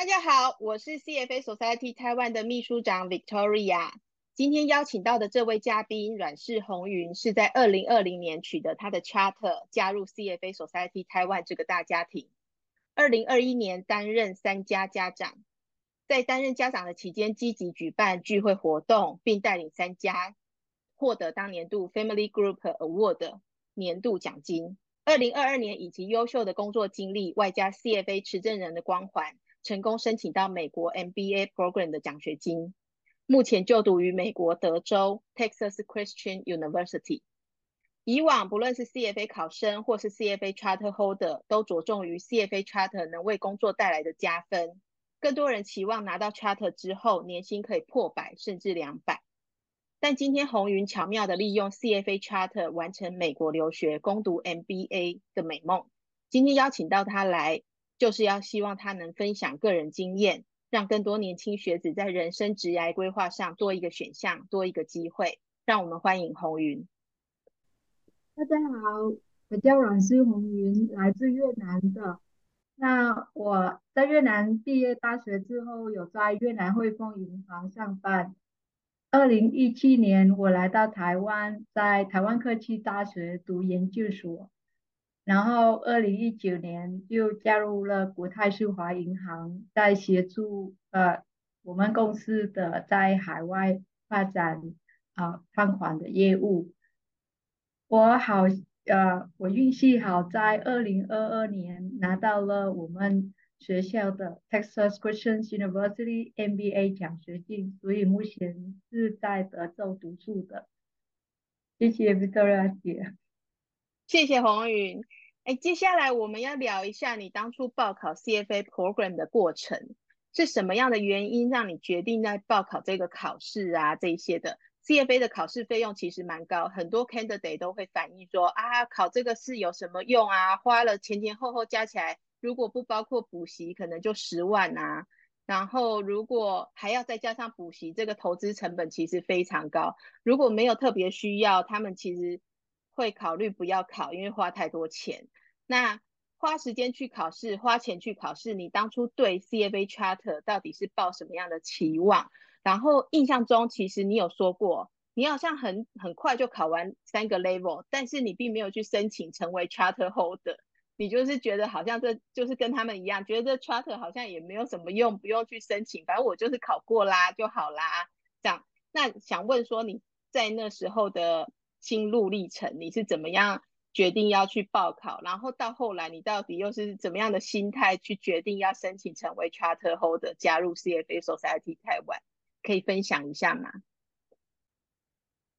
大家好，我是 CFA Society 台湾的秘书长 Victoria。今天邀请到的这位嘉宾阮氏红云，是在二零二零年取得他的 Charter，加入 CFA Society 台湾这个大家庭。二零二一年担任三家家长，在担任家长的期间，积极举办聚会活动，并带领三家获得当年度 Family Group Award 年度奖金。二零二二年以及优秀的工作经历，外加 CFA 持证人的光环。成功申请到美国 MBA program 的奖学金，目前就读于美国德州 Texas Christian University。以往不论是 CFA 考生或是 CFA Charter Holder，都着重于 CFA Charter 能为工作带来的加分。更多人期望拿到 Charter 之后，年薪可以破百甚至两百。但今天红云巧妙的利用 CFA Charter 完成美国留学攻读 MBA 的美梦。今天邀请到他来。就是要希望他能分享个人经验，让更多年轻学子在人生职涯规划上多一个选项，多一个机会。让我们欢迎红云。大家好，我叫阮氏红云，来自越南的。那我在越南毕业大学之后，有在越南汇丰银行上班。二零一七年，我来到台湾，在台湾科技大学读研究所。然后，二零一九年就加入了国泰世华银行，在协助呃我们公司的在海外发展啊放款的业务。我好呃，我运气好，在二零二二年拿到了我们学校的 Texas Christian University MBA 奖学金，所以目前是在德州读书的。谢谢 Victoria 姐。谢谢红云。哎，接下来我们要聊一下你当初报考 CFA program 的过程，是什么样的原因让你决定在报考这个考试啊？这些的 CFA 的考试费用其实蛮高，很多 candidate 都会反映说啊，考这个试有什么用啊？花了前前后后加起来，如果不包括补习，可能就十万啊。然后如果还要再加上补习，这个投资成本其实非常高。如果没有特别需要，他们其实。会考虑不要考，因为花太多钱。那花时间去考试，花钱去考试，你当初对 CFA Charter 到底是抱什么样的期望？然后印象中，其实你有说过，你好像很很快就考完三个 level，但是你并没有去申请成为 Charter Holder，你就是觉得好像这就是跟他们一样，觉得这 Charter 好像也没有什么用，不用去申请，反正我就是考过啦就好啦。这样，那想问说你在那时候的。心路历程，你是怎么样决定要去报考？然后到后来，你到底又是怎么样的心态去决定要申请成为 Charter Holder，加入 CFA Society 台湾？可以分享一下吗？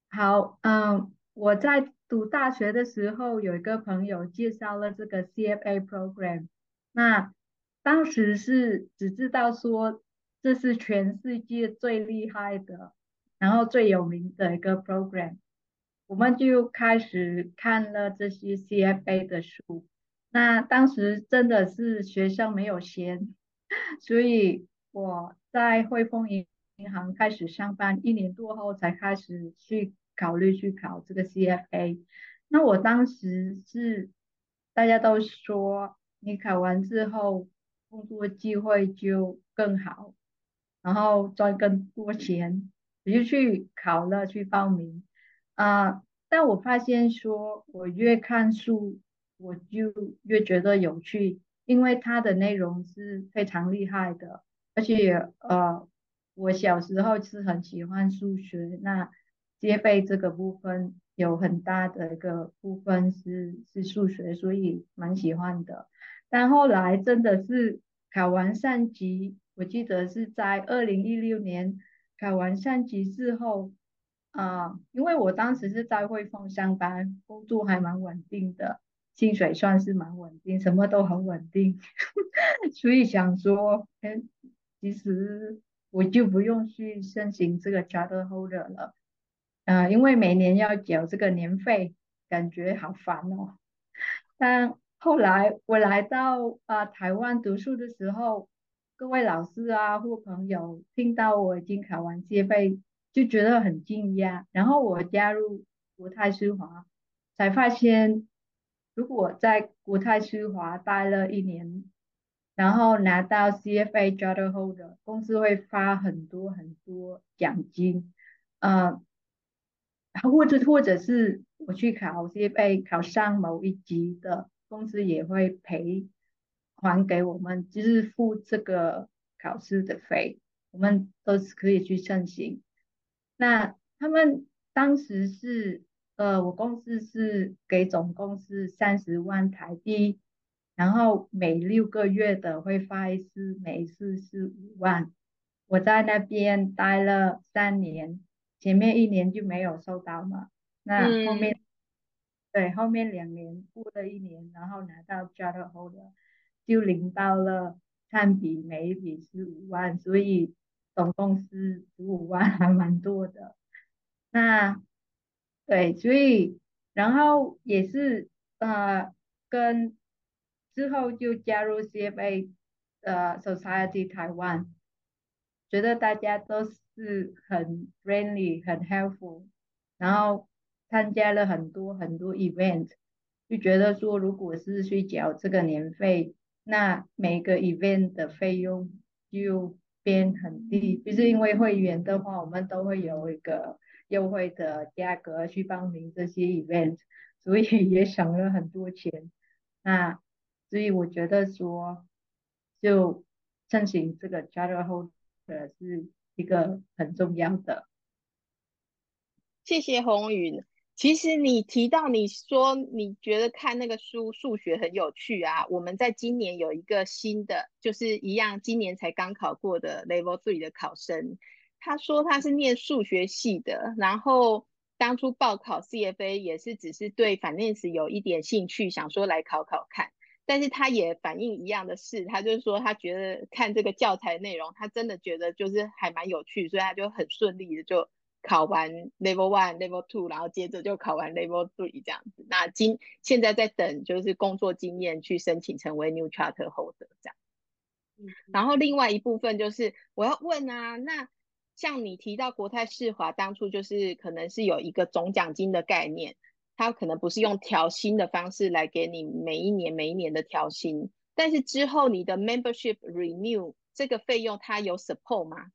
好，嗯，我在读大学的时候，有一个朋友介绍了这个 CFA program，那当时是只知道说这是全世界最厉害的，然后最有名的一个 program。我们就开始看了这些 CFA 的书，那当时真的是学生没有钱，所以我在汇丰银银行开始上班一年多后，才开始去考虑去考这个 CFA。那我当时是大家都说，你考完之后工作机会就更好，然后赚更多钱，我就去考了，去报名。啊！但我发现说，我越看书，我就越觉得有趣，因为它的内容是非常厉害的，而且呃，我小时候是很喜欢数学，那接背这个部分有很大的一个部分是是数学，所以蛮喜欢的。但后来真的是考完三级，我记得是在二零一六年考完三级之后。啊，因为我当时是在汇丰上班，工作还蛮稳定的，薪水算是蛮稳定，什么都很稳定，所以想说，哎，其实我就不用去申请这个 Charter Holder 了，啊，因为每年要缴这个年费，感觉好烦哦。但后来我来到啊台湾读书的时候，各位老师啊或朋友听到我已经考完借费。就觉得很惊讶，然后我加入国泰世华，才发现如果在国泰世华待了一年，然后拿到 CFA Charter Holder，公司会发很多很多奖金，呃，或者或者是我去考 CFA 考上某一级的，公司也会赔还给我们，就是付这个考试的费，我们都是可以去申请。那他们当时是，呃，我公司是给总共是三十万台币。然后每六个月的会发一次，每次是五万。我在那边待了三年，前面一年就没有收到嘛。那后面，对，后面两年过了一年，然后拿到 Charter Holder，就领到了占比，每一笔是五万，所以总共是十五万，还蛮多的。那，对，所以然后也是呃跟。之后就加入 CFA 呃 Society Taiwan，觉得大家都是很 friendly 很 helpful，然后参加了很多很多 event，就觉得说如果是去缴这个年费，那每个 event 的费用就边很低，就是因为会员的话，我们都会有一个优惠的价格去报名这些 event，所以也省了很多钱。那所以我觉得说，就申请这个 charter holder 是一个很重要的。谢谢红云。其实你提到你说你觉得看那个书数学很有趣啊，我们在今年有一个新的，就是一样今年才刚考过的 level three 的考生，他说他是念数学系的，然后当初报考 CFA 也是只是对 finance 有一点兴趣，想说来考考看。但是他也反映一样的事，他就是说他觉得看这个教材内容，他真的觉得就是还蛮有趣，所以他就很顺利的就考完 level one、level two，然后接着就考完 level three 这样子。那今现在在等就是工作经验去申请成为 new charter holder 这样。然后另外一部分就是我要问啊，那像你提到国泰世华当初就是可能是有一个总奖金的概念。它可能不是用调薪的方式来给你每一年每一年的调薪，但是之后你的 membership renew 这个费用，它有 support 吗？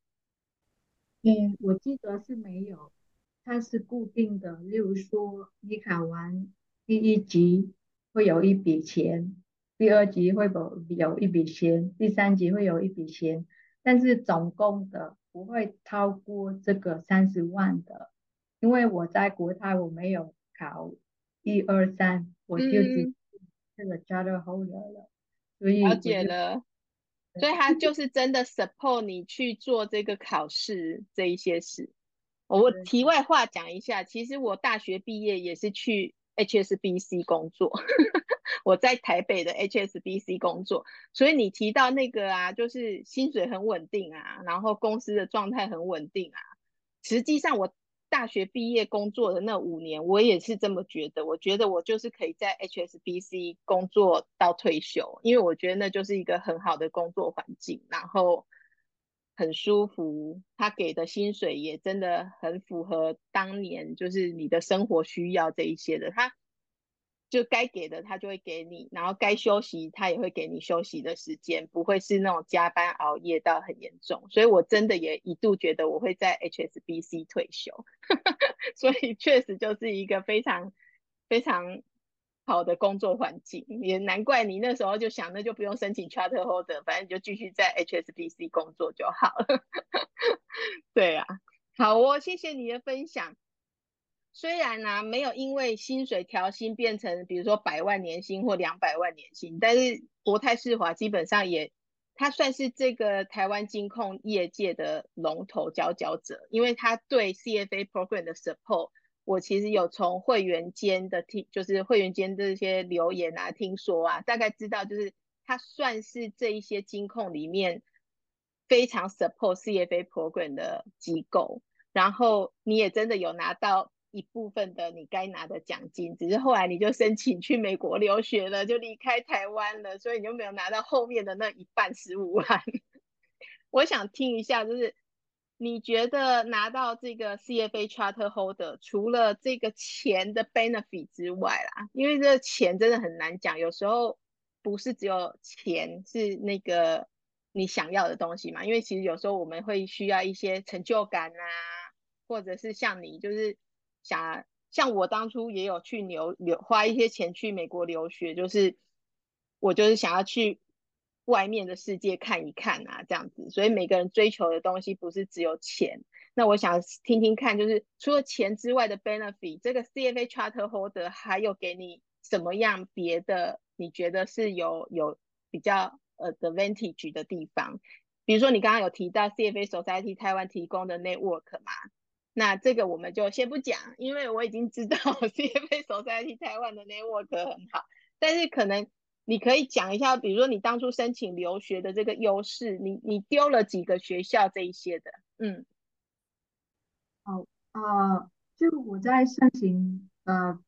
嗯，我记得是没有，它是固定的。例如说，你考完第一级会有一笔钱，第二级会有有一笔钱，第三级会有一笔钱，但是总共的不会超过这个三十万的，因为我在国泰我没有。考一二三，我就只这个 charter holder 了，所以了解了，所以他就是真的 support 你去做这个考试这一些事。我题外话讲一下，其实我大学毕业也是去 HSBC 工作，我在台北的 HSBC 工作，所以你提到那个啊，就是薪水很稳定啊，然后公司的状态很稳定啊，实际上我。大学毕业工作的那五年，我也是这么觉得。我觉得我就是可以在 HSBC 工作到退休，因为我觉得那就是一个很好的工作环境，然后很舒服。他给的薪水也真的很符合当年就是你的生活需要这一些的。他。就该给的他就会给你，然后该休息他也会给你休息的时间，不会是那种加班熬夜到很严重。所以我真的也一度觉得我会在 HSBC 退休，所以确实就是一个非常非常好的工作环境，也难怪你那时候就想，那就不用申请 Charter Holder，反正就继续在 HSBC 工作就好了。对啊，好哦，谢谢你的分享。虽然呢，没有因为薪水调薪变成，比如说百万年薪或两百万年薪，但是国泰世华基本上也，它算是这个台湾金控业界的龙头佼佼者，因为它对 CFA program 的 support，我其实有从会员间的听，就是会员间这些留言啊，听说啊，大概知道就是它算是这一些金控里面非常 support CFA program 的机构，然后你也真的有拿到。一部分的你该拿的奖金，只是后来你就申请去美国留学了，就离开台湾了，所以你就没有拿到后面的那一半十五万。我想听一下，就是你觉得拿到这个 CFA Charter Holder，除了这个钱的 benefit 之外啦，因为这个钱真的很难讲，有时候不是只有钱是那个你想要的东西嘛？因为其实有时候我们会需要一些成就感啊，或者是像你就是想像我当初也有去留留花一些钱去美国留学，就是我就是想要去外面的世界看一看啊，这样子。所以每个人追求的东西不是只有钱。那我想听听看，就是除了钱之外的 benefit，这个 CFA Charter Holder 还有给你什么样别的？你觉得是有有比较呃 advantage 的地方？比如说你刚刚有提到 CFA Society 台湾提供的 network 嘛？那这个我们就先不讲，因为我已经知道 CFA Society 台湾的 network 很好。但是可能你可以讲一下，比如说你当初申请留学的这个优势，你你丢了几个学校这一些的，嗯。好啊，就我在申请呃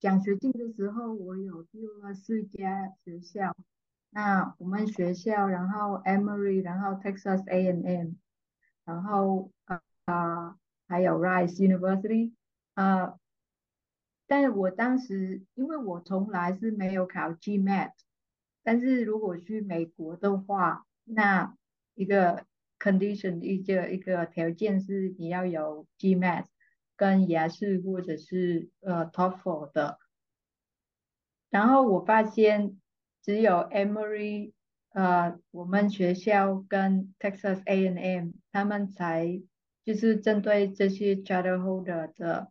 奖学金的时候，我有丢了四家学校。那我们学校，然后 Emory，然后 Texas A&M，然后啊啊还有 Rice University 啊。但是我当时因为我从来是没有考 GMAT，但是如果去美国的话，那一个。condition 一个一个条件是你要有 GMAT 跟雅思或者是呃 TOEFL 的，然后我发现只有 Emory 呃我们学校跟 Texas A and M 他们才就是针对这些 Charter Holder 的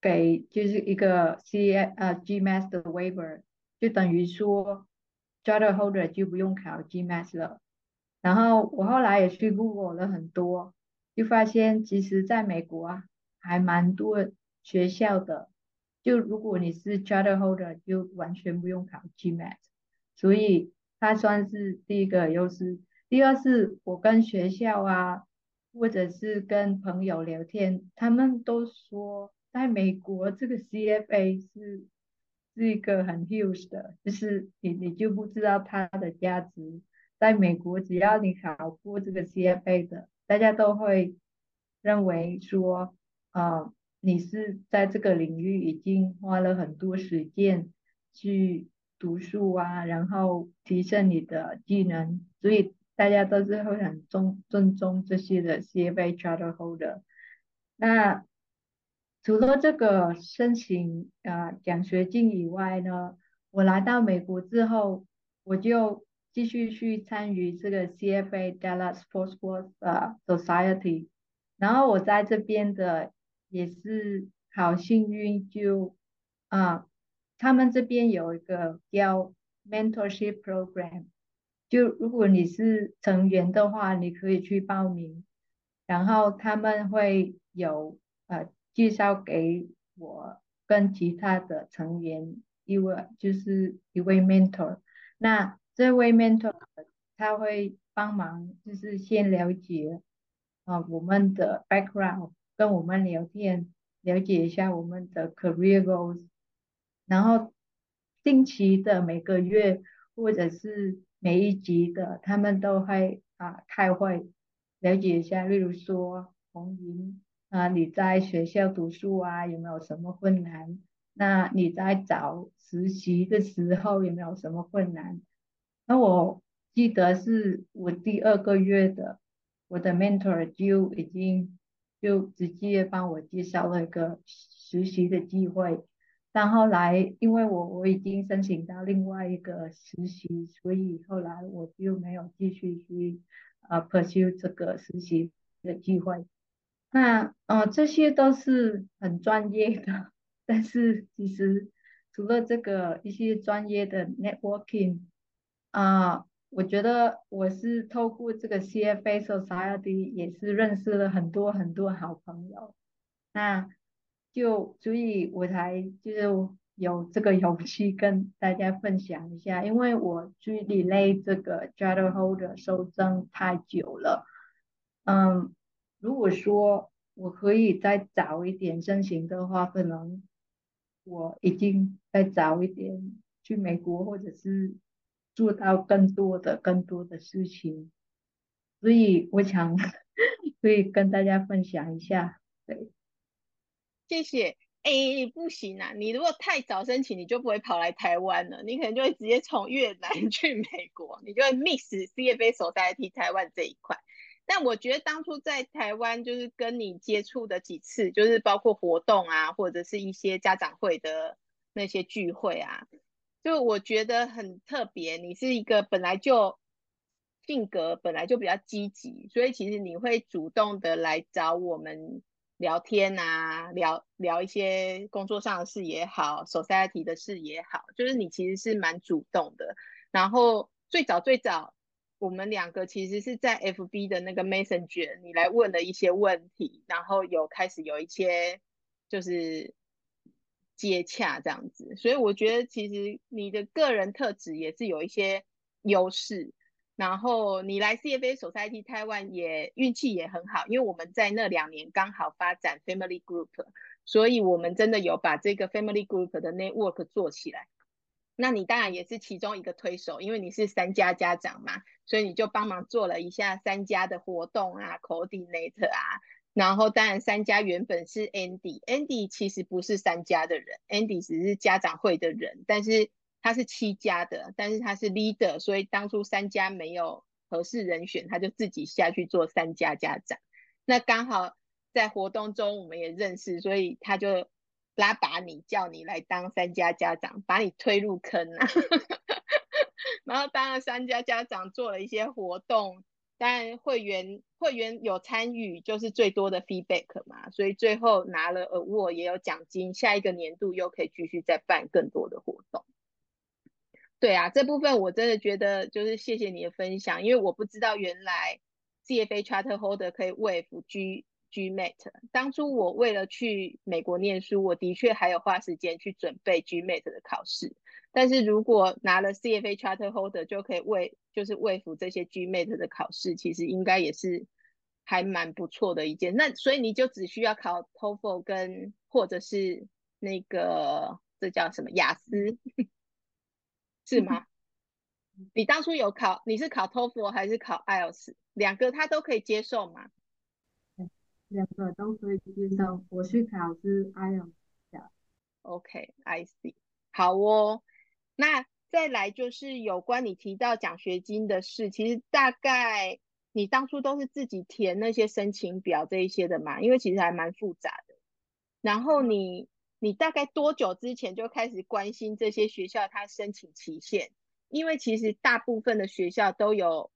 给就是一个 C 呃 GMAT 的 waiver，就等于说 Charter Holder 就不用考 GMAT 了。然后我后来也去 Google 了很多，就发现其实在美国啊，还蛮多学校的。就如果你是 Charter Holder，就完全不用考 GMAT，所以它算是第一个优势。第二是我跟学校啊，或者是跟朋友聊天，他们都说在美国这个 CFA 是是一个很 huge 的，就是你你就不知道它的价值。在美国，只要你考过这个 CFA 的，大家都会认为说，啊，你是在这个领域已经花了很多时间去读书啊，然后提升你的技能，所以大家都是会很尊尊重这些的 CFA Charter Holder。那除了这个申请啊奖学金以外呢，我来到美国之后，我就。继续去参与这个 CFA Dallas Sports Sports 呃 Society，然后我在这边的也是好幸运，就啊，他们这边有一个叫 Mentorship Program，就如果你是成员的话，你可以去报名，然后他们会有呃介绍给我跟其他的成员一位就是一位 mentor，那。这位 mentor 他会帮忙，就是先了解啊我们的 background，跟我们聊天，了解一下我们的 career goals，然后定期的每个月或者是每一集的，他们都会啊开会，了解一下，例如说红云啊你在学校读书啊有没有什么困难？那你在找实习的时候有没有什么困难？那我记得是我第二个月的，我的 mentor 就已经就直接帮我介绍了一个实习的机会，但后来因为我我已经申请到另外一个实习，所以后来我就没有继续去啊 pursue 这个实习的机会。那呃这些都是很专业的，但是其实除了这个一些专业的 networking。啊，我觉得我是透过这个 CFA Society 也是认识了很多很多好朋友，那就所以我才就是有这个勇气跟大家分享一下，因为我距离类这个 Charter Holder 收证太久了，嗯，如果说我可以再早一点申请的话，可能我已经再早一点去美国或者是。做到更多的、更多的事情，所以我想 可以跟大家分享一下。对，谢谢。哎，不行啊！你如果太早申请，你就不会跑来台湾了，你可能就会直接从越南 去美国，你就会 miss CFA 手代替台湾这一块。但我觉得当初在台湾就是跟你接触的几次，就是包括活动啊，或者是一些家长会的那些聚会啊，就我觉得很特别。你是一个本来就性格本来就比较积极，所以其实你会主动的来找我们聊天啊，聊聊一些工作上的事也好，society 的事也好，就是你其实是蛮主动的。然后最早最早。我们两个其实是在 FB 的那个 Messenger，你来问了一些问题，然后有开始有一些就是接洽这样子，所以我觉得其实你的个人特质也是有一些优势。然后你来 CFA Society Taiwan 也运气也很好，因为我们在那两年刚好发展 Family Group，所以我们真的有把这个 Family Group 的 Network 做起来。那你当然也是其中一个推手，因为你是三家家长嘛。所以你就帮忙做了一下三家的活动啊，coordinator 啊，然后当然三家原本是 Andy，Andy 其实不是三家的人，Andy 只是家长会的人，但是他是七家的，但是他是 leader，所以当初三家没有合适人选，他就自己下去做三家家长。那刚好在活动中我们也认识，所以他就拉把你叫你来当三家家长，把你推入坑啊。然后当了三家家长，做了一些活动，当然会员会员有参与，就是最多的 feedback 嘛，所以最后拿了 award 也有奖金，下一个年度又可以继续再办更多的活动。对啊，这部分我真的觉得就是谢谢你的分享，因为我不知道原来 CFA Charter Holder 可以 waive G GMAT。当初我为了去美国念书，我的确还有花时间去准备 GMAT 的考试。但是如果拿了 CFA Charter Holder 就可以为就是为辅这些 GMAT 的考试，其实应该也是还蛮不错的一件。那所以你就只需要考 TOEFL 跟或者是那个这叫什么雅思，是吗？你当初有考你是考 TOEFL 还是考 IELTS？两个他都可以接受吗？两个都可以接受。我去考是 IELTS。OK，I see。好哦。那再来就是有关你提到奖学金的事，其实大概你当初都是自己填那些申请表这一些的嘛，因为其实还蛮复杂的。然后你你大概多久之前就开始关心这些学校它申请期限？因为其实大部分的学校都有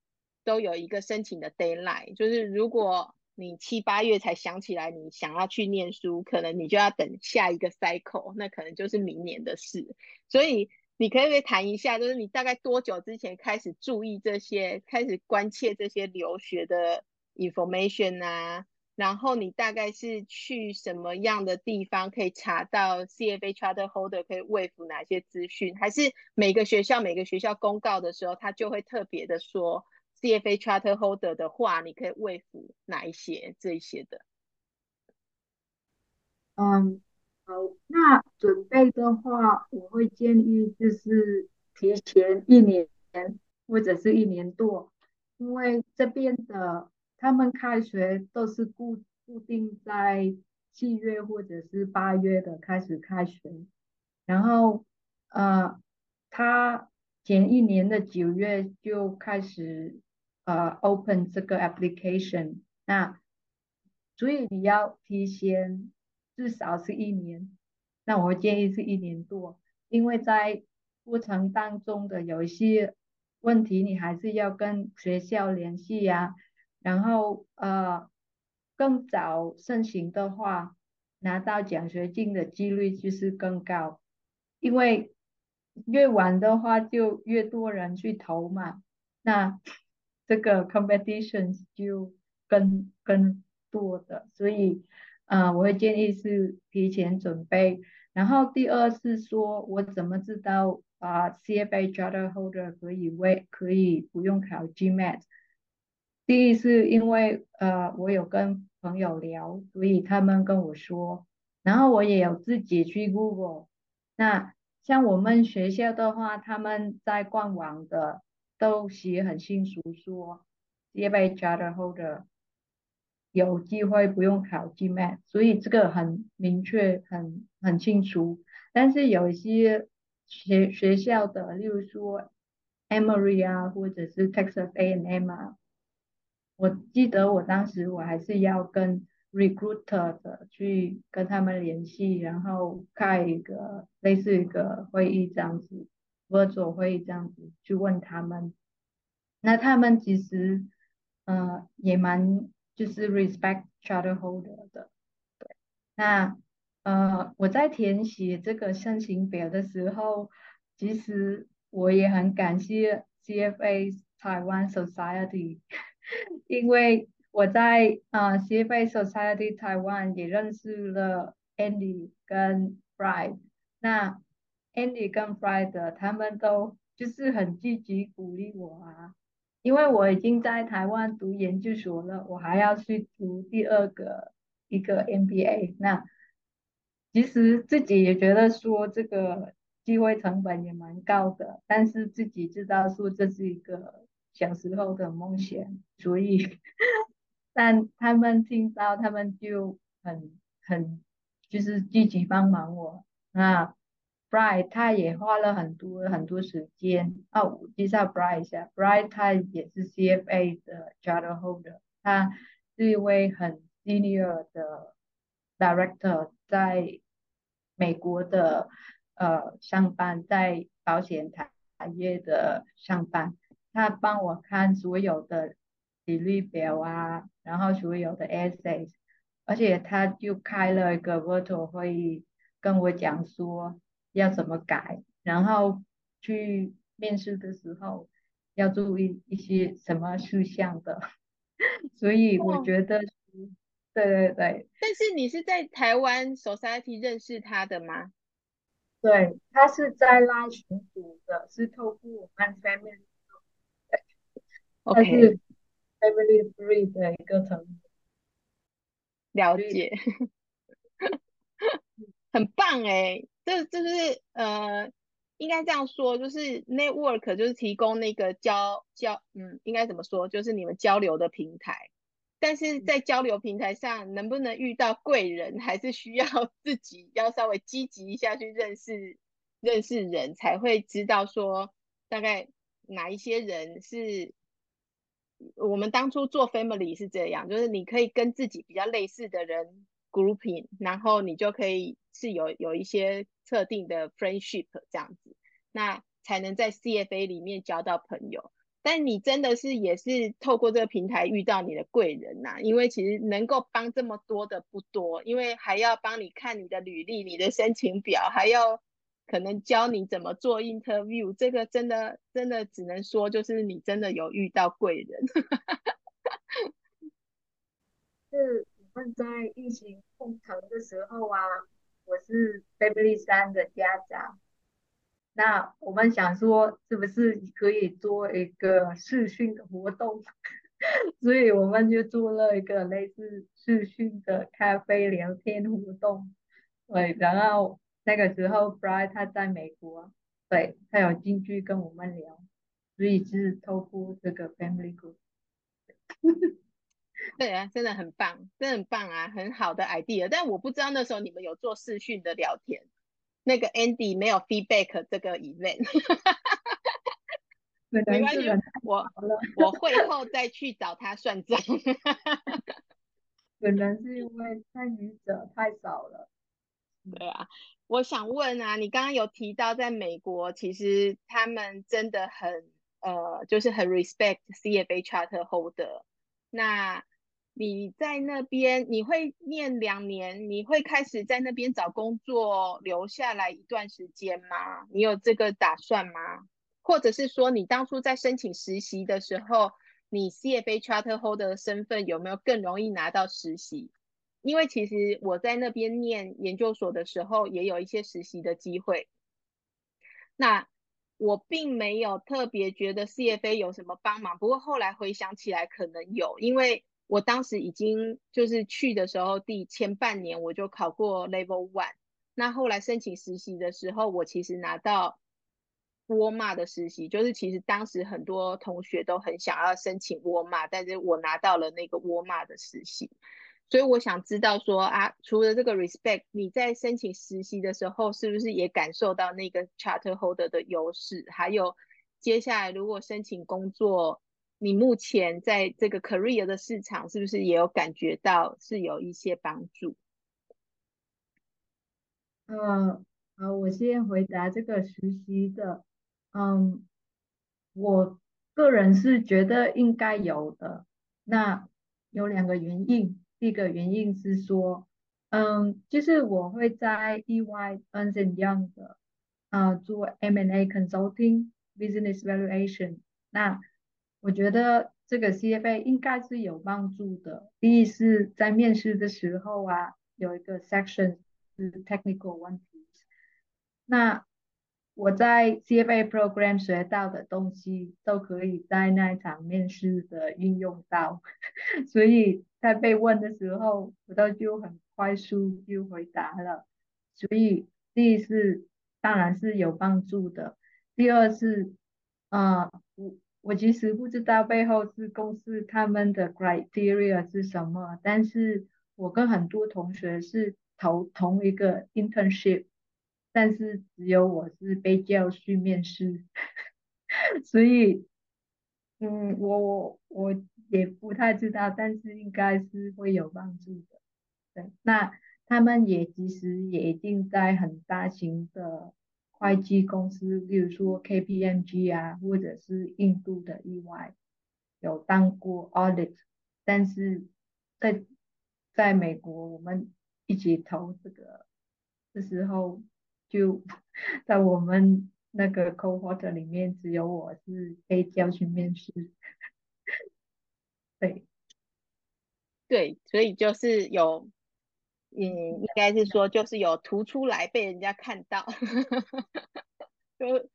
都有一个申请的 deadline，就是如果你七八月才想起来你想要去念书，可能你就要等下一个 cycle，那可能就是明年的事，所以。你可以可以谈一下，就是你大概多久之前开始注意这些，开始关切这些留学的 information 啊？然后你大概是去什么样的地方可以查到 CFA Charter Holder 可以喂服哪些资讯？还是每个学校每个学校公告的时候，他就会特别的说 CFA Charter Holder 的话，你可以喂服哪一些这一些的？嗯。好，那准备的话，我会建议就是提前一年或者是一年多，因为这边的他们开学都是固固定在七月或者是八月的开始开学，然后呃，他前一年的九月就开始呃 open 这个 application，那所以你要提前。至少是一年，那我建议是一年多，因为在过程当中的有一些问题，你还是要跟学校联系呀。然后呃，更早申请的话，拿到奖学金的几率就是更高，因为越晚的话就越多人去投嘛，那 这个 competition 就更更多的，所以。啊，我会建议是提前准备。然后第二是说，我怎么知道啊？CFA Charter Holder 可以为可以不用考 GMAT。第一是因为呃，我有跟朋友聊，所以他们跟我说。然后我也有自己去 Google。那像我们学校的话，他们在官网的都写很清楚说，CFA Charter Holder。有机会不用考 GMAT，所以这个很明确、很很清楚。但是有一些学学校的，例如说 Emory 啊，或者是 Texas A&M 啊，我记得我当时我还是要跟 recruiter 的去跟他们联系，然后开一个类似一个会议这样子，virtual 会议这样子去问他们。那他们其实呃也蛮就是 respect charter holder 的，对。那呃我在填写这个申请表的时候，其实我也很感谢 CFA Taiwan Society，因为我在啊 CFA Society Taiwan 也认识了 Andy 跟 Fred。那 Andy 跟 Fred 他们都就是很积极鼓励我啊，因为我已经在台湾读研究所了，我还要去读第二个一个 MBA。那其实自己也觉得说这个机会成本也蛮高的，但是自己知道说这是一个小时候的梦想，所以，但他们听到他们就很很就是积极帮忙我。那 Bright 他也花了很多很多时间哦，介绍 Bright 一下，Bright 他也是 CFA 的 charter holder，他是一位很 senior 的 director 在。美国的呃上班在保险产业的上班，他帮我看所有的比率表啊，然后所有的 essays，而且他就开了一个 virtual 会议，跟我讲说要怎么改，然后去面试的时候要注意一些什么事项的，所以我觉得。对对对，但是你是在台湾 Society 认识他的吗？对，他是在拉群组的，是透过我们 Family，他是 Family Three 的一个成员。了解，很棒哎，这这是呃，应该这样说，就是 Network 就是提供那个交交，嗯，应该怎么说，就是你们交流的平台。但是在交流平台上，能不能遇到贵人，还是需要 自己要稍微积极一下去认识认识人，才会知道说大概哪一些人是我们当初做 family 是这样，就是你可以跟自己比较类似的人 grouping，然后你就可以是有有一些特定的 friendship 这样子，那才能在 CFA 里面交到朋友。但你真的是也是透过这个平台遇到你的贵人呐，因为其实能够帮这么多的不多，因为还要帮你看你的履历、你的申请表，还要可能教你怎么做 interview，这个真的真的只能说就是你真的有遇到贵人。是我们在疫情封城的时候啊，我是 Baby 三的家长。那我们想说，是不是可以做一个视讯的活动？所以我们就做了一个类似视讯的咖啡聊天活动。对，然后那个时候 b r i a n 他在美国，对他有进去跟我们聊，所以是透过这个 Family Group。对啊，真的很棒，真的很棒啊，很好的 idea。但我不知道那时候你们有做视讯的聊天。那个 Andy 没有 feedback 这个 event，没关系，我我会后再去找他算账。可能是因为参与者太少了。对啊，我想问啊，你刚刚有提到在美国，其实他们真的很呃，就是很 respect CFA charter holder。那你在那边，你会念两年，你会开始在那边找工作，留下来一段时间吗？你有这个打算吗？或者是说，你当初在申请实习的时候，你 CFA Charter Holder 的身份有没有更容易拿到实习？因为其实我在那边念研究所的时候，也有一些实习的机会。那我并没有特别觉得 CFA 有什么帮忙，不过后来回想起来，可能有，因为。我当时已经就是去的时候，第前半年我就考过 Level One。那后来申请实习的时候，我其实拿到沃尔玛的实习，就是其实当时很多同学都很想要申请沃尔玛，但是我拿到了那个沃尔玛的实习。所以我想知道说啊，除了这个 respect，你在申请实习的时候，是不是也感受到那个 charter holder 的优势？还有接下来如果申请工作，你目前在这个 career 的市场，是不是也有感觉到是有一些帮助？呃，好，我先回答这个实习的。嗯，我个人是觉得应该有的。那有两个原因，一个原因是说，嗯，就是我会在 EY Ernst Young 的啊做 M&A Consulting Business Valuation。那我觉得这个 CFA 应该是有帮助的。第一是在面试的时候啊，有一个 section 是 technical 问题。那我在 CFA program 学到的东西都可以在那场面试的运用到，所以在被问的时候，我都就很快速就回答了。所以第一是当然是有帮助的。第二是，啊，我。我其实不知道背后是公司他们的 criteria 是什么，但是我跟很多同学是投同一个 internship，但是只有我是被叫去面试，所以，嗯，我我我也不太知道，但是应该是会有帮助的。对，那他们也其实也一定在很大型的。会计公司，例如说 KPMG 啊，或者是印度的 EY，有当过 audit，但是在在美国，我们一起投这个的时候，就在我们那个 cohort 里面，只有我是被叫去面试。对，对，所以就是有。嗯，应该是说就是有突出来被人家看到，就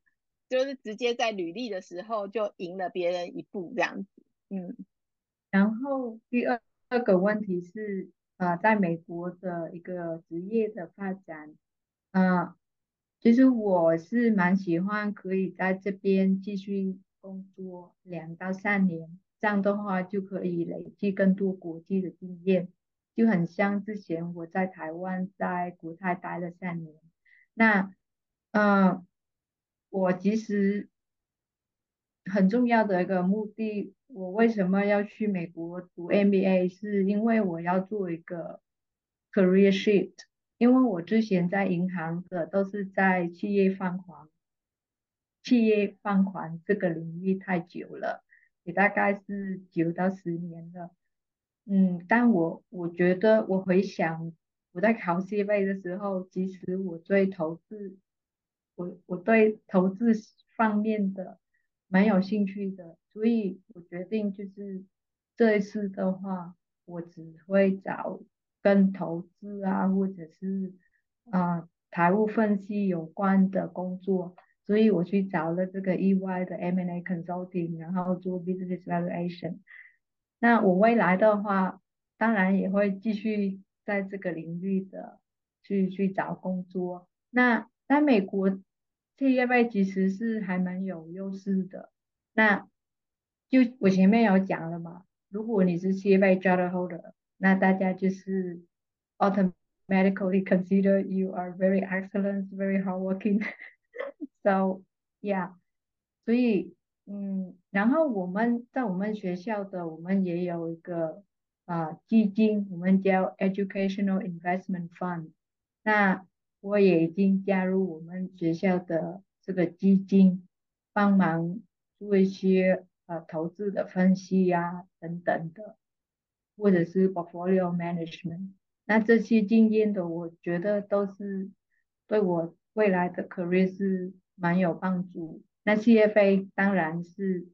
就是直接在履历的时候就赢了别人一步这样子。嗯，然后第二二个问题是，呃，在美国的一个职业的发展，嗯，其实我是蛮喜欢可以在这边继续工作两到三年，这样的话就可以累积更多国际的经验。就很像之前我在台湾在国泰待了三年，那，嗯，我其实很重要的一个目的，我为什么要去美国读 MBA，是因为我要做一个 career shift，因为我之前在银行的都是在企业放款，企业放款这个领域太久了，也大概是九到十年了。嗯，但我我觉得我回想我在考 C 位的时候，其实我对投资，我我对投资方面的蛮有兴趣的，所以我决定就是这一次的话，我只会找跟投资啊或者是啊财务分析有关的工作，所以我去找了这个 EY 的 M&A Consulting，然后做 Business Valuation。那我未来的话，当然也会继续在这个领域的去去找工作。那在美国企业外其实是还蛮有优势的。那就我前面有讲了嘛，如果你是企业外 job holder，那大家就是 automatically consider you are very excellent, very hardworking. So yeah，所以。嗯，然后我们在我们学校的，我们也有一个啊基金，我们叫 Educational Investment Fund。那我也已经加入我们学校的这个基金，帮忙做一些呃投资的分析呀等等的，或者是 Portfolio Management。那这些经验的，我觉得都是对我未来的 career 是蛮有帮助。那 CFA 当然是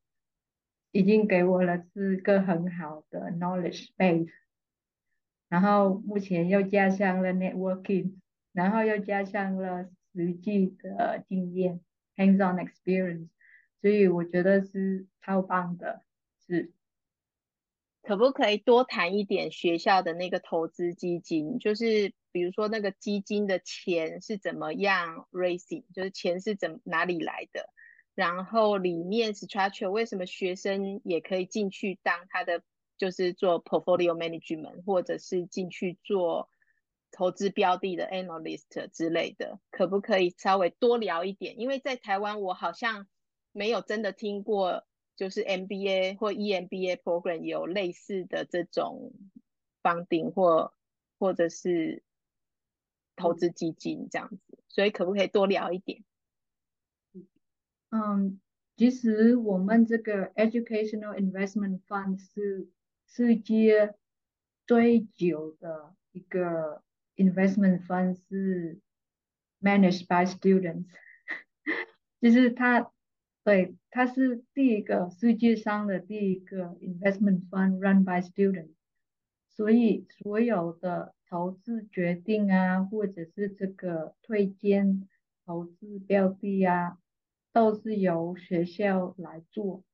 已经给我了是个很好的 knowledge base，然后目前又加上了 networking，然后又加上了实际的经验 hands-on experience，所以我觉得是超棒的，是。可不可以多谈一点学校的那个投资基金？就是比如说那个基金的钱是怎么样 raising，就是钱是怎哪里来的？然后里面 structure 为什么学生也可以进去当他的就是做 portfolio management，或者是进去做投资标的的 analyst 之类的，可不可以稍微多聊一点？因为在台湾，我好像没有真的听过，就是 MBA 或 EMBA program 有类似的这种 funding 或或者是投资基金这样子，所以可不可以多聊一点？嗯，其实我们这个 educational investment fund 是世界最久的一个 investment fund，是 managed by students，就是它，对，它是第一个世界上的第一个 investment fund run by students，所以所有的投资决定啊，或者是这个推荐投资标的啊。都是由学校来做。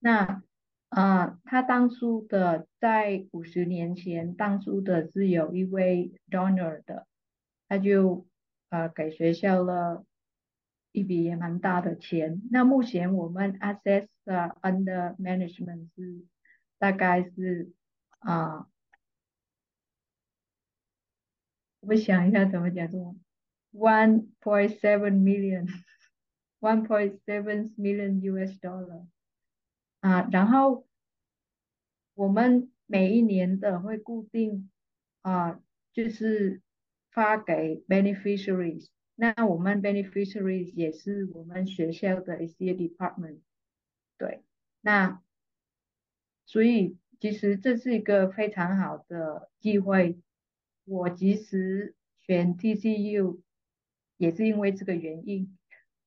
那啊，他当初的在五十年前，当初的是有一位 donor 的，他就呃给学校了一笔也蛮大的钱。那目前我们 assess under management 是大概是啊，我想一下怎么讲中文，one point seven million，one point seven million US dollar 啊，然后我们每一年的会固定啊，就是发给 beneficiaries。那我们 beneficiaries 也是我们学校的一些 department。对，那所以其实这是一个非常好的机会。我其实选 TCU 也是因为这个原因。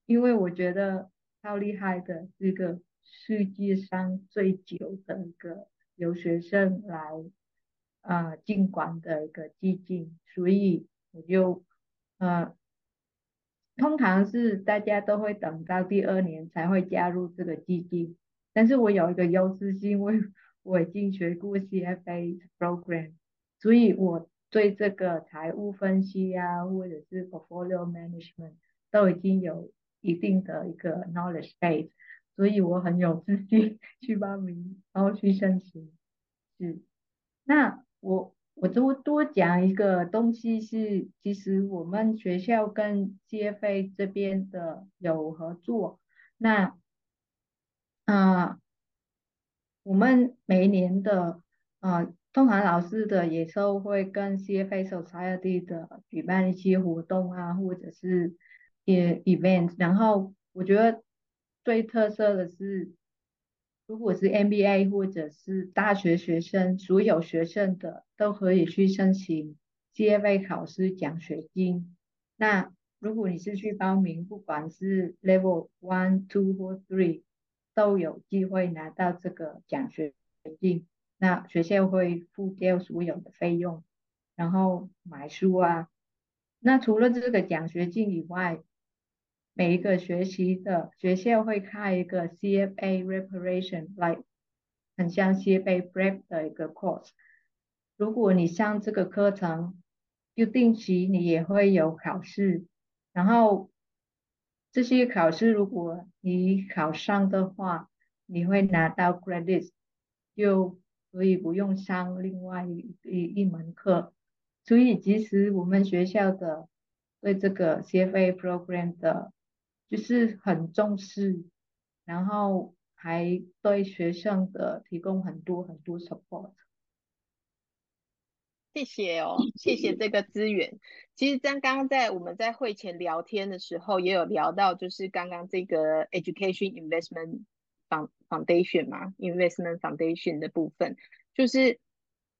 因为我觉得超厉害的，是一个世界上最久的一个留学生来啊进管的一个基金，所以我就呃，通常是大家都会等到第二年才会加入这个基金，但是我有一个优势，是因为我已经学过 CFA program，所以我对这个财务分析啊，或者是 portfolio management 都已经有。一定的一个 knowledge base，所以我很有自信去报名，然后去申请。是，那我我多多讲一个东西是，其实我们学校跟 CFA 这边的有合作。那啊，我们每年的啊，通常老师的也都会跟 CFA Society 的举办一些活动啊，或者是。也 event，然后我觉得最特色的是，如果是 MBA 或者是大学学生，所有学生的都可以去申请 CFA 考试奖学金。那如果你是去报名，不管是 Level One、Two 或 Three，都有机会拿到这个奖学金。那学校会付掉所有的费用，然后买书啊。那除了这个奖学金以外，每一个学习的学校会开一个 CFA Reparation，like 很像 CFA Prep 的一个 course。如果你上这个课程，就定期你也会有考试，然后这些考试如果你考上的话，你会拿到 credit，就可以不用上另外一一门课。所以其实我们学校的对这个 CFA program 的就是很重视，然后还对学生的提供很多很多 support。谢谢哦，谢谢这个资源。其实刚刚在我们在会前聊天的时候，也有聊到，就是刚刚这个 Education Investment Foundation 嘛，Investment Foundation 的部分，就是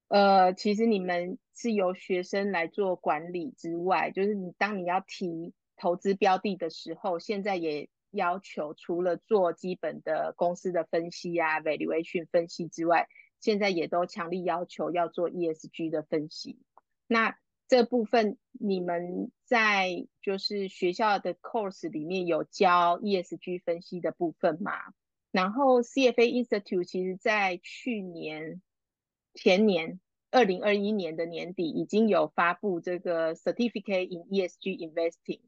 呃，其实你们是由学生来做管理之外，就是你当你要提。投资标的的时候，现在也要求除了做基本的公司的分析啊、valuation 分析之外，现在也都强力要求要做 ESG 的分析。那这部分你们在就是学校的 course 里面有教 ESG 分析的部分吗？然后 CFA Institute 其实在去年、前年。二零二一年的年底已经有发布这个 Certificate in ESG Investing。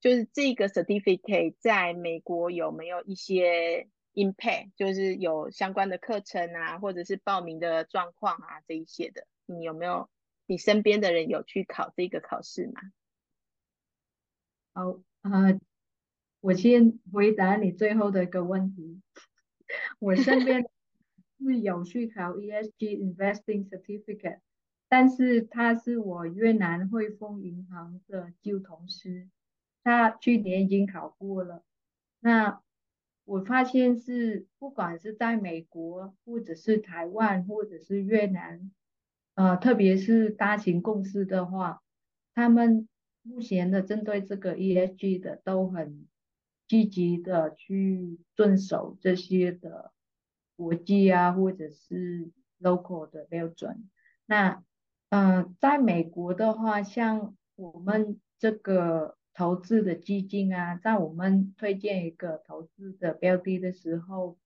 就是这个 certificate 在美国有没有一些 impact，就是有相关的课程啊，或者是报名的状况啊这一些的，你有没有？你身边的人有去考这个考试吗？好，呃，我先回答你最后的一个问题。我身边 是有去考 ESG Investing Certificate，但是他是我越南汇丰银行的旧同事，他去年已经考过了。那我发现是不管是在美国，或者是台湾，或者是越南，呃，特别是大型公司的话，他们目前的针对这个 ESG 的都很积极的去遵守这些的国际啊，或者是 local 的标准。那，嗯，在美国的话，像我们这个投资的基金啊，在我们推荐一个投资的标的的时候，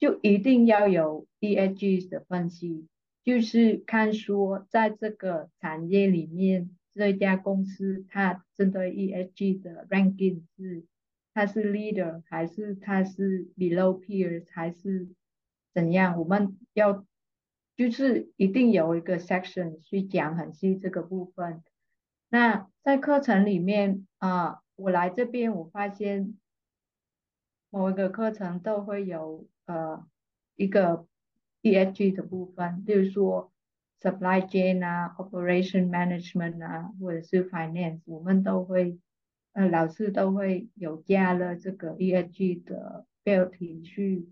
就一定要有 ESG 的分析，就是看说在这个产业里面。这家公司它针对 ESG 的 ranking 是它是 leader 还是它是 below peers 还是怎样？我们要就是一定有一个 section 去讲很细这个部分。那在课程里面啊，我来这边我发现某一个课程都会有呃一个 ESG 的部分，比如说。supply chain 啊，operation management 啊，或者是 finance，我们都会，呃，老师都会有加了这个 ESG 的标题去，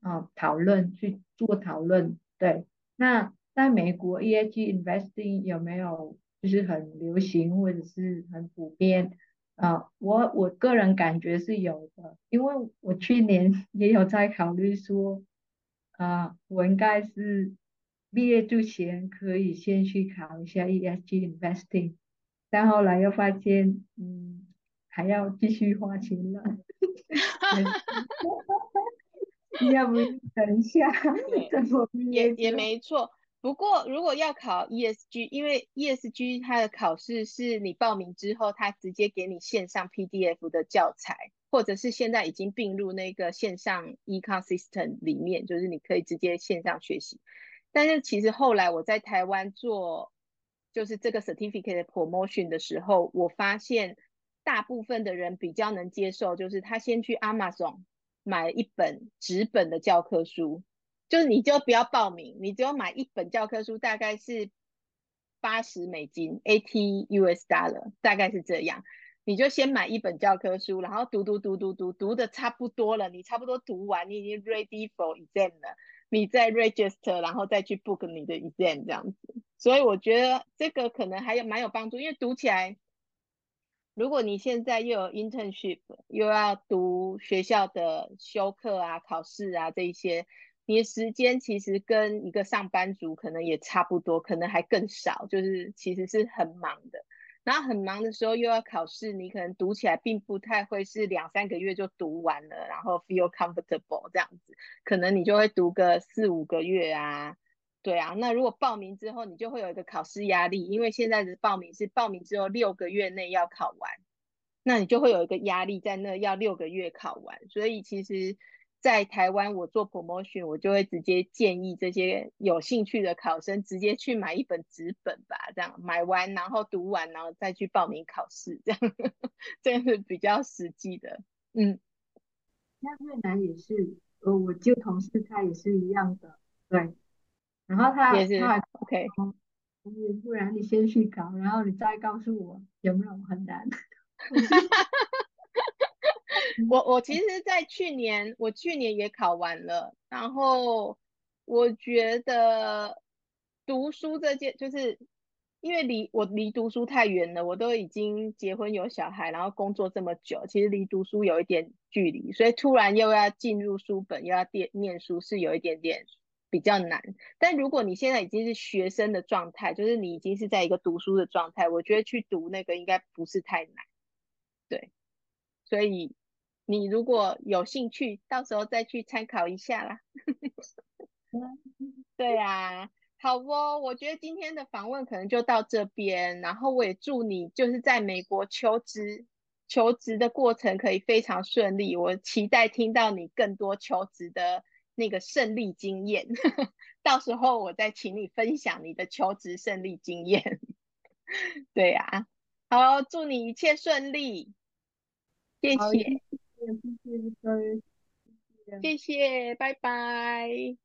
啊，讨论去做讨论。对，那在美国 ESG investing 有没有就是很流行或者是很普遍？啊，我我个人感觉是有的，因为我去年 也有在考虑说，啊，我应该是。毕业之前可以先去考一下 ESG investing，但后来又发现，嗯，还要继续花钱了。要不等一下，也也没错。不过如果要考 ESG，因为 ESG 它的考试是你报名之后，它直接给你线上 PDF 的教材，或者是现在已经并入那个线上 Econ System 里面，就是你可以直接线上学习。但是其实后来我在台湾做就是这个 certificate promotion 的时候，我发现大部分的人比较能接受，就是他先去 Amazon 买一本纸本的教科书，就是你就不要报名，你只有买一本教科书，大概是八十美金 （eighty US dollar），大概是这样，你就先买一本教科书，然后读读读读读，读的差不多了，你差不多读完，你已经 ready for exam 了。你再 register，然后再去 book 你的 exam 这样子，所以我觉得这个可能还有蛮有帮助，因为读起来，如果你现在又有 internship，又要读学校的修课啊、考试啊这一些，你的时间其实跟一个上班族可能也差不多，可能还更少，就是其实是很忙的。然后很忙的时候又要考试，你可能读起来并不太会是两三个月就读完了，然后 feel comfortable 这样子，可能你就会读个四五个月啊，对啊。那如果报名之后，你就会有一个考试压力，因为现在的报名是报名之后六个月内要考完，那你就会有一个压力在那要六个月考完，所以其实。在台湾，我做 promotion，我就会直接建议这些有兴趣的考生直接去买一本纸本吧，这样买完然后读完，然后再去报名考试，这样这样是比较实际的。嗯，那越南也是，呃，我旧同事他也是一样的，对。然后他也是 OK，不然你先去搞，然后你再告诉我有没有很难。我我其实，在去年，我去年也考完了，然后我觉得读书这件，就是因为离我离读书太远了，我都已经结婚有小孩，然后工作这么久，其实离读书有一点距离，所以突然又要进入书本，又要念念书，是有一点点比较难。但如果你现在已经是学生的状态，就是你已经是在一个读书的状态，我觉得去读那个应该不是太难，对，所以。你如果有兴趣，到时候再去参考一下啦。对啊，好哦，我觉得今天的访问可能就到这边，然后我也祝你就是在美国求职求职的过程可以非常顺利。我期待听到你更多求职的那个胜利经验，到时候我再请你分享你的求职胜利经验。对呀，好，祝你一切顺利，谢谢，谢谢，谢谢，拜拜。